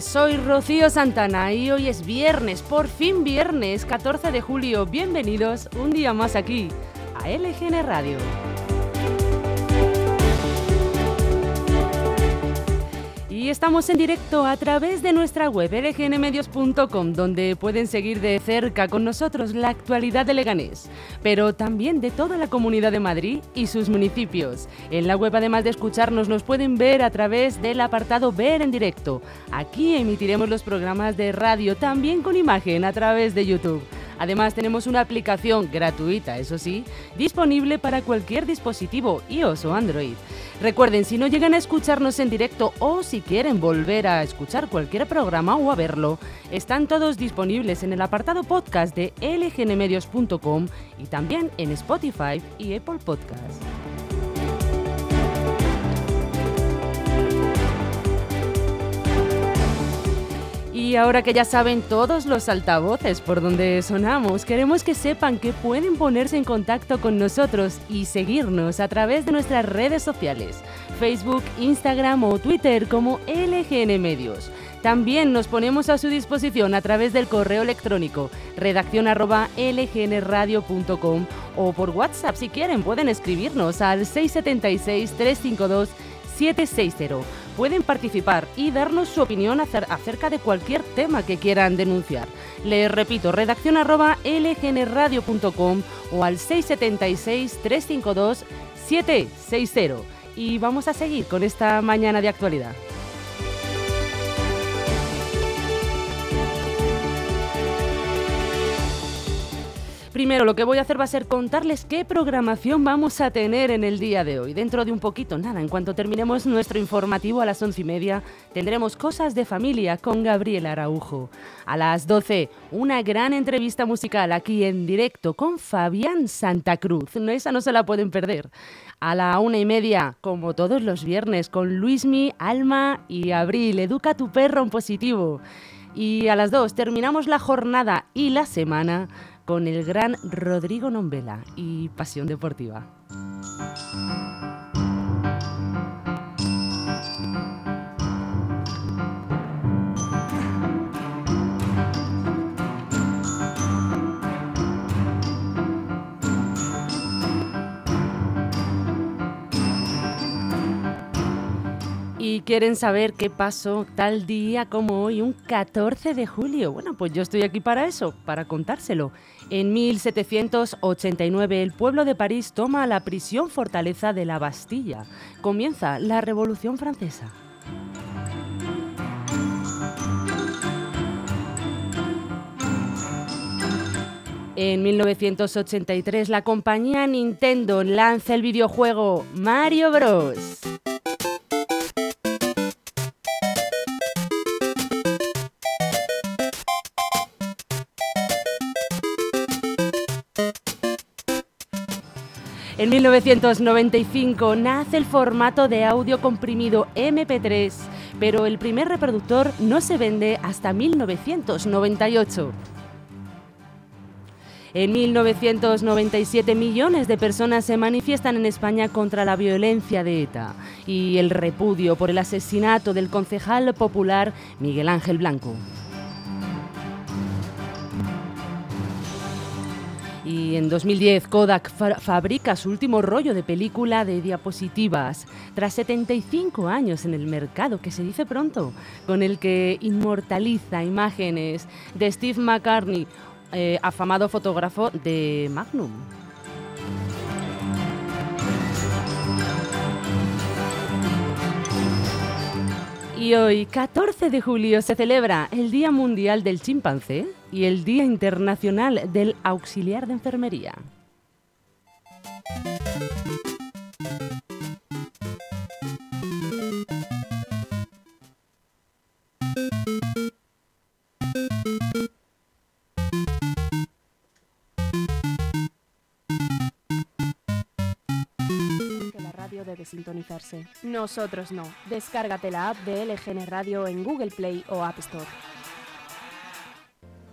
Soy Rocío Santana y hoy es viernes, por fin viernes, 14 de julio. Bienvenidos un día más aquí a LGN Radio. Y estamos en directo a través de nuestra web lgnmedios.com, donde pueden seguir de cerca con nosotros la actualidad de Leganés, pero también de toda la comunidad de Madrid y sus municipios. En la web, además de escucharnos, nos pueden ver a través del apartado Ver en directo. Aquí emitiremos los programas de radio, también con imagen a través de YouTube. Además tenemos una aplicación gratuita, eso sí, disponible para cualquier dispositivo iOS o Android. Recuerden, si no llegan a escucharnos en directo o si quieren volver a escuchar cualquier programa o a verlo, están todos disponibles en el apartado podcast de lgnmedios.com y también en Spotify y Apple Podcasts. Y ahora que ya saben todos los altavoces por donde sonamos, queremos que sepan que pueden ponerse en contacto con nosotros y seguirnos a través de nuestras redes sociales, Facebook, Instagram o Twitter como LGN Medios. También nos ponemos a su disposición a través del correo electrónico redacción lgnradio.com o por WhatsApp si quieren pueden escribirnos al 676 352 760 pueden participar y darnos su opinión acerca de cualquier tema que quieran denunciar. Les repito, redacción lgnradio.com o al 676-352-760. Y vamos a seguir con esta mañana de actualidad. Primero, lo que voy a hacer va a ser contarles qué programación vamos a tener en el día de hoy. Dentro de un poquito, nada, en cuanto terminemos nuestro informativo a las once y media, tendremos Cosas de Familia con Gabriel Araujo. A las doce, una gran entrevista musical aquí en directo con Fabián Santa Cruz. No, esa no se la pueden perder. A la una y media, como todos los viernes, con Luismi, Alma y Abril. Educa tu perro en positivo. Y a las dos terminamos la jornada y la semana con el gran Rodrigo Nombela y Pasión Deportiva. Y quieren saber qué pasó tal día como hoy, un 14 de julio. Bueno, pues yo estoy aquí para eso, para contárselo. En 1789 el pueblo de París toma la prisión fortaleza de la Bastilla. Comienza la Revolución Francesa. En 1983 la compañía Nintendo lanza el videojuego Mario Bros. En 1995 nace el formato de audio comprimido MP3, pero el primer reproductor no se vende hasta 1998. En 1997 millones de personas se manifiestan en España contra la violencia de ETA y el repudio por el asesinato del concejal popular Miguel Ángel Blanco. Y en 2010 Kodak fabrica su último rollo de película de diapositivas, tras 75 años en el mercado, que se dice pronto, con el que inmortaliza imágenes de Steve McCartney, eh, afamado fotógrafo de Magnum. Y hoy, 14 de julio, se celebra el Día Mundial del Chimpancé y el Día Internacional del Auxiliar de Enfermería. Sintonizarse. Nosotros no. Descárgate la app de LGN Radio en Google Play o App Store.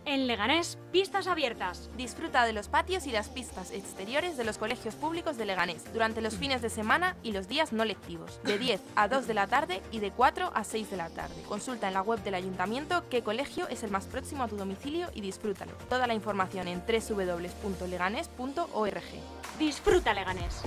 En Leganés, pistas abiertas. Disfruta de los patios y las pistas exteriores de los colegios públicos de Leganés durante los fines de semana y los días no lectivos, de 10 a 2 de la tarde y de 4 a 6 de la tarde. Consulta en la web del ayuntamiento qué colegio es el más próximo a tu domicilio y disfrútalo. Toda la información en www.leganés.org. Disfruta Leganés.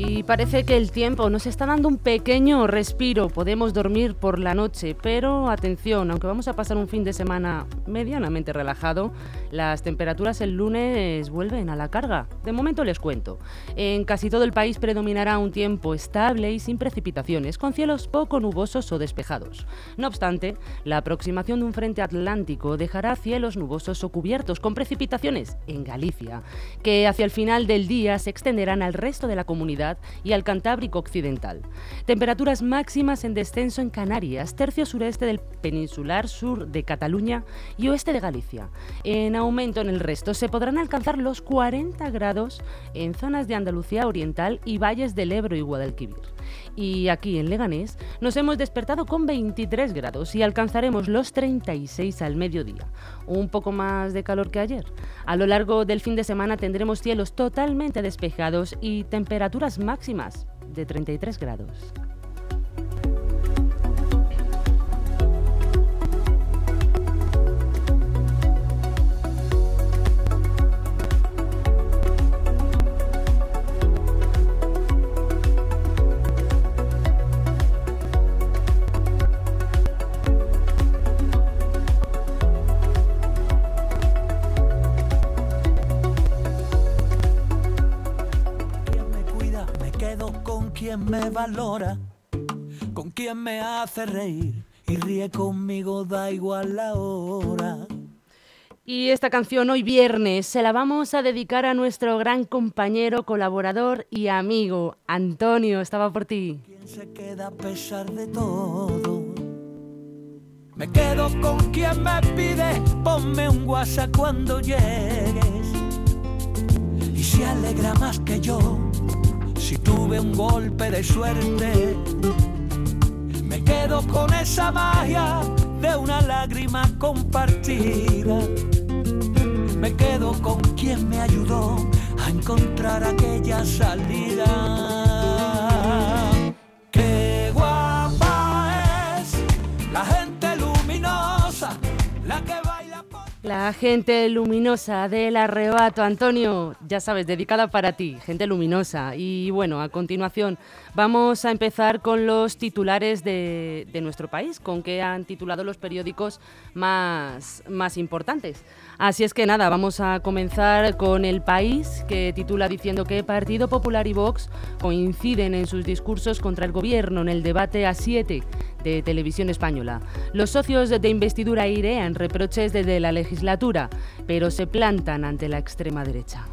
Y parece que el tiempo nos está dando un pequeño respiro. Podemos dormir por la noche, pero atención, aunque vamos a pasar un fin de semana medianamente relajado, las temperaturas el lunes vuelven a la carga. De momento les cuento. En casi todo el país predominará un tiempo estable y sin precipitaciones, con cielos poco nubosos o despejados. No obstante, la aproximación de un frente atlántico dejará cielos nubosos o cubiertos con precipitaciones en Galicia, que hacia el final del día se extenderán al resto de la comunidad y al Cantábrico Occidental. Temperaturas máximas en descenso en Canarias, tercio sureste del peninsular sur de Cataluña y oeste de Galicia. En aumento en el resto se podrán alcanzar los 40 grados en zonas de Andalucía Oriental y valles del Ebro y Guadalquivir. Y aquí en Leganés nos hemos despertado con 23 grados y alcanzaremos los 36 al mediodía, un poco más de calor que ayer. A lo largo del fin de semana tendremos cielos totalmente despejados y temperaturas máximas de 33 grados. Me valora, con quien me hace reír y ríe conmigo, da igual la hora. Y esta canción hoy viernes se la vamos a dedicar a nuestro gran compañero, colaborador y amigo, Antonio. Estaba por ti. ¿Quién se queda a pesar de todo? Me quedo con quien me pide, ponme un WhatsApp cuando llegues. Y se alegra más que yo si tuve un golpe de suerte, me quedo con esa magia de una lágrima compartida. Me quedo con quien me ayudó a encontrar aquella salida. La gente luminosa del arrebato, Antonio, ya sabes, dedicada para ti, gente luminosa. Y bueno, a continuación vamos a empezar con los titulares de, nuestro país, con que han titulado los periódicos más, más importantes. Así es que nada, vamos a comenzar con El País, que titula diciendo que Partido Popular y Vox coinciden en sus discursos contra el gobierno en el debate a 7 de Televisión Española. Los socios de investidura irean reproches desde la legislatura, pero se plantan ante la extrema derecha.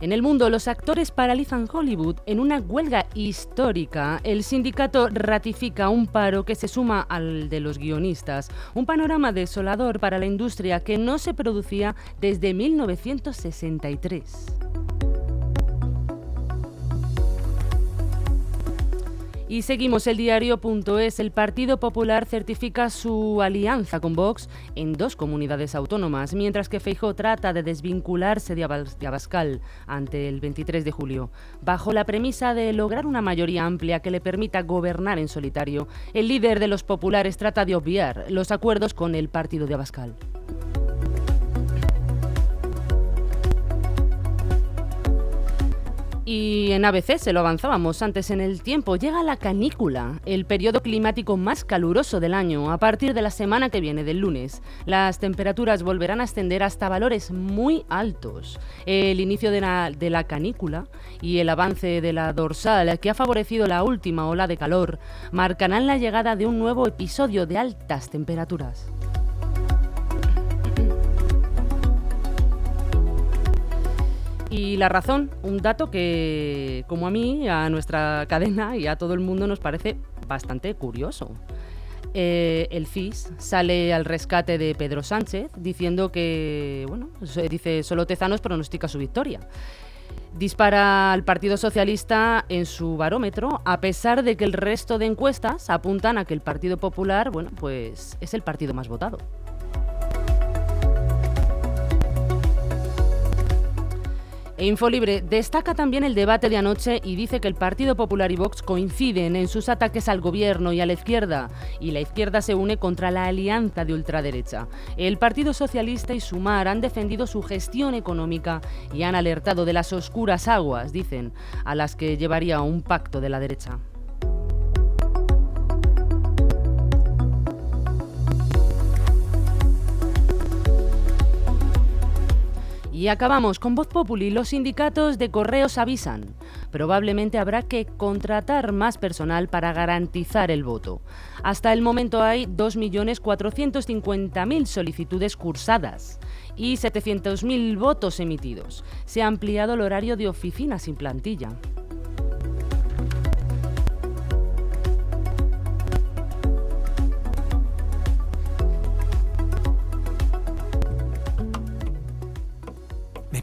En el mundo, los actores paralizan Hollywood en una huelga histórica. El sindicato ratifica un paro que se suma al de los guionistas. Un panorama desolador para la industria que no se producía desde 1963. Y seguimos el diario.es. El Partido Popular certifica su alianza con Vox en dos comunidades autónomas, mientras que Feijó trata de desvincularse de Abascal ante el 23 de julio. Bajo la premisa de lograr una mayoría amplia que le permita gobernar en solitario, el líder de los populares trata de obviar los acuerdos con el partido de Abascal. Y en ABC se lo avanzábamos antes en el tiempo. Llega la canícula, el periodo climático más caluroso del año, a partir de la semana que viene, del lunes. Las temperaturas volverán a ascender hasta valores muy altos. El inicio de la, de la canícula y el avance de la dorsal, que ha favorecido la última ola de calor, marcarán la llegada de un nuevo episodio de altas temperaturas. Y la razón, un dato que, como a mí, a nuestra cadena y a todo el mundo nos parece bastante curioso. eh, el FIS sale al rescate de Pedro Sánchez diciendo que, bueno, dice solo Tezanos pronostica su victoria. Dispara al Partido Socialista en su barómetro, a pesar de que el resto de encuestas apuntan a que el Partido Popular, bueno, pues es el partido más votado. Infolibre destaca también el debate de anoche y dice que el Partido Popular y Vox coinciden en sus ataques al gobierno y a la izquierda, y la izquierda se une contra la alianza de ultraderecha. El Partido Socialista y Sumar han defendido su gestión económica y han alertado de las oscuras aguas, dicen, a las que llevaría un pacto de la derecha. Y acabamos con Voz Populi. Los sindicatos de correos avisan. Probablemente habrá que contratar más personal para garantizar el voto. Hasta el momento hay 2.450.000 solicitudes cursadas y 700.000 votos emitidos. Se ha ampliado el horario de oficina sin plantilla.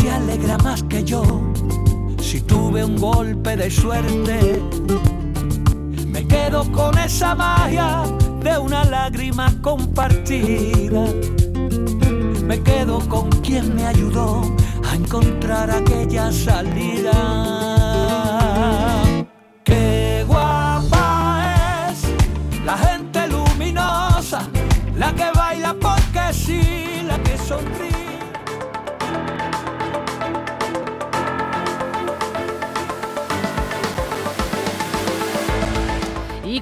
se alegra más que yo si tuve un golpe de suerte. Me quedo con esa magia de una lágrima compartida. Me quedo con quien me ayudó a encontrar aquella salida.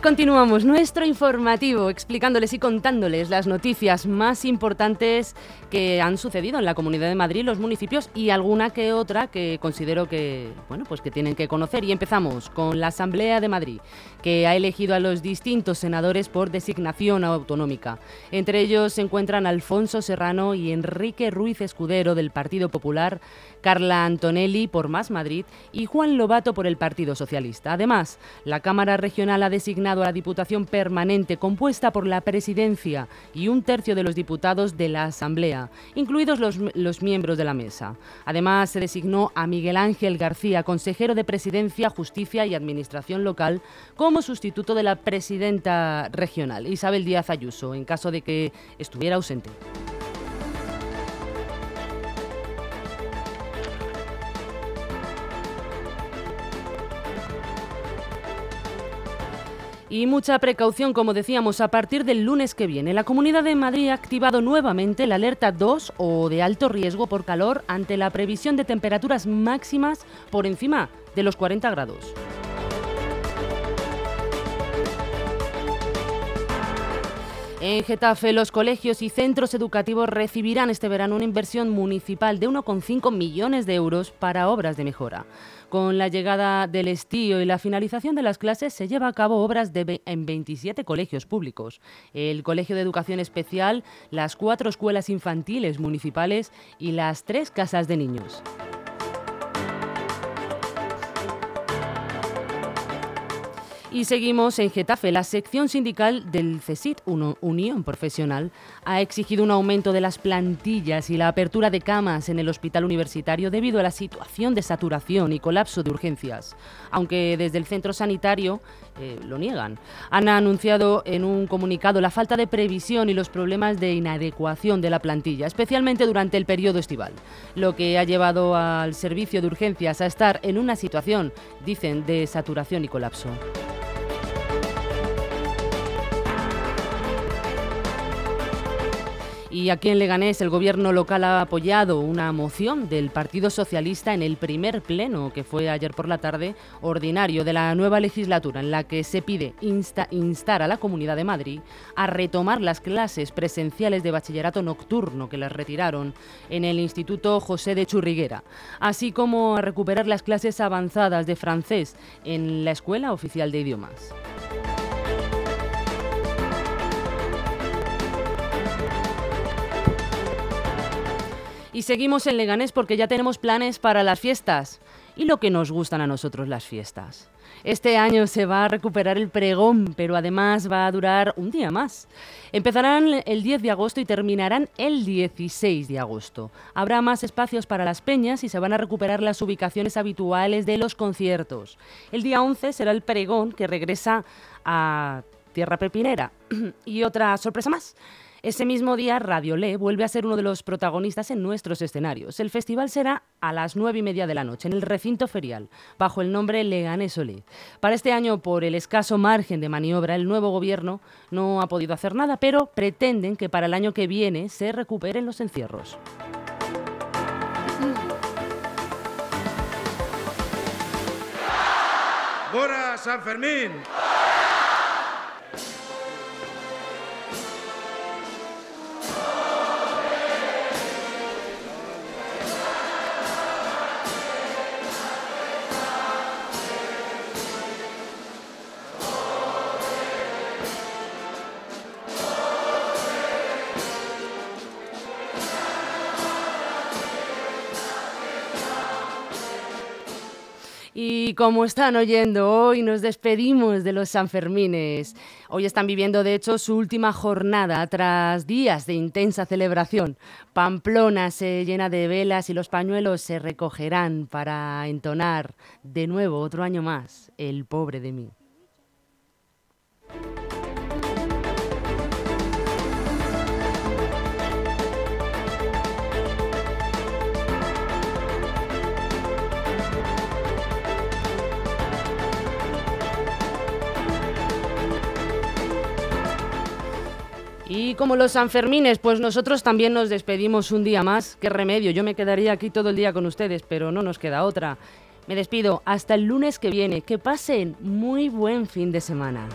Continuamos nuestro informativo explicándoles y contándoles las noticias más importantes que han sucedido en la Comunidad de Madrid, los municipios y alguna que otra que considero que, bueno, pues que tienen que conocer. Y empezamos con la Asamblea de Madrid, que ha elegido a los distintos senadores por designación autonómica. Entre ellos se encuentran Alfonso Serrano y Enrique Ruiz Escudero del Partido Popular, Carla Antonelli por Más Madrid y Juan Lobato por el Partido Socialista. Además, la Cámara Regional ha designado a la Diputación Permanente compuesta por la Presidencia y un tercio de los diputados de la Asamblea, incluidos los, los miembros de la mesa. Además, se designó a Miguel Ángel García, consejero de Presidencia, Justicia y Administración Local, como sustituto de la presidenta regional, Isabel Díaz Ayuso, en caso de que estuviera ausente. Y mucha precaución, como decíamos, a partir del lunes que viene. La Comunidad de Madrid ha activado nuevamente la alerta 2 o de alto riesgo por calor ante la previsión de temperaturas máximas por encima de los 40 grados. En Getafe, los colegios y centros educativos recibirán este verano una inversión municipal de 1,5 millones de euros para obras de mejora. Con la llegada del estío y la finalización de las clases se lleva a cabo obras en 27 colegios públicos. El Colegio de Educación Especial, las cuatro escuelas infantiles municipales y las tres casas de niños. Y seguimos en Getafe. La sección sindical del CESIT, Unión Profesional, ha exigido un aumento de las plantillas y la apertura de camas en el hospital universitario debido a la situación de saturación y colapso de urgencias. Aunque desde el centro sanitario eh, lo niegan. Han anunciado en un comunicado la falta de previsión y los problemas de inadecuación de la plantilla, especialmente durante el periodo estival, lo que ha llevado al servicio de urgencias a estar en una situación, dicen, de saturación y colapso. Y aquí en Leganés el gobierno local ha apoyado una moción del Partido Socialista en el primer pleno que fue ayer por la tarde ordinario de la nueva legislatura en la que se pide instar a la Comunidad de Madrid a retomar las clases presenciales de bachillerato nocturno que las retiraron en el Instituto José de Churriguera, así como a recuperar las clases avanzadas de francés en la Escuela Oficial de Idiomas. Y seguimos en Leganés porque ya tenemos planes para las fiestas y lo que nos gustan a nosotros las fiestas. Este año se va a recuperar el pregón, pero además va a durar un día más. Empezarán el 10 de agosto y terminarán el 16 de agosto. Habrá más espacios para las peñas y se van a recuperar las ubicaciones habituales de los conciertos. El día 11 será el pregón que regresa a Tierra Pepinera. y otra sorpresa más. Ese mismo día, Radio Le vuelve a ser uno de los protagonistas en nuestros escenarios. El festival será a las nueve y media de la noche en el recinto ferial, bajo el nombre Leganés Olé. Para este año, por el escaso margen de maniobra, el nuevo gobierno no ha podido hacer nada, pero pretenden que para el año que viene se recuperen los encierros. ¡Bora San Fermín! Como están oyendo, hoy nos despedimos de los Sanfermines. Hoy están viviendo, de hecho, su última jornada tras días de intensa celebración. Pamplona se llena de velas y los pañuelos se recogerán para entonar de nuevo otro año más, el pobre de mí. Y como los Sanfermines, pues nosotros también nos despedimos un día más. Qué remedio, yo me quedaría aquí todo el día con ustedes, pero no nos queda otra. Me despido hasta el lunes que viene. Que pasen muy buen fin de semana.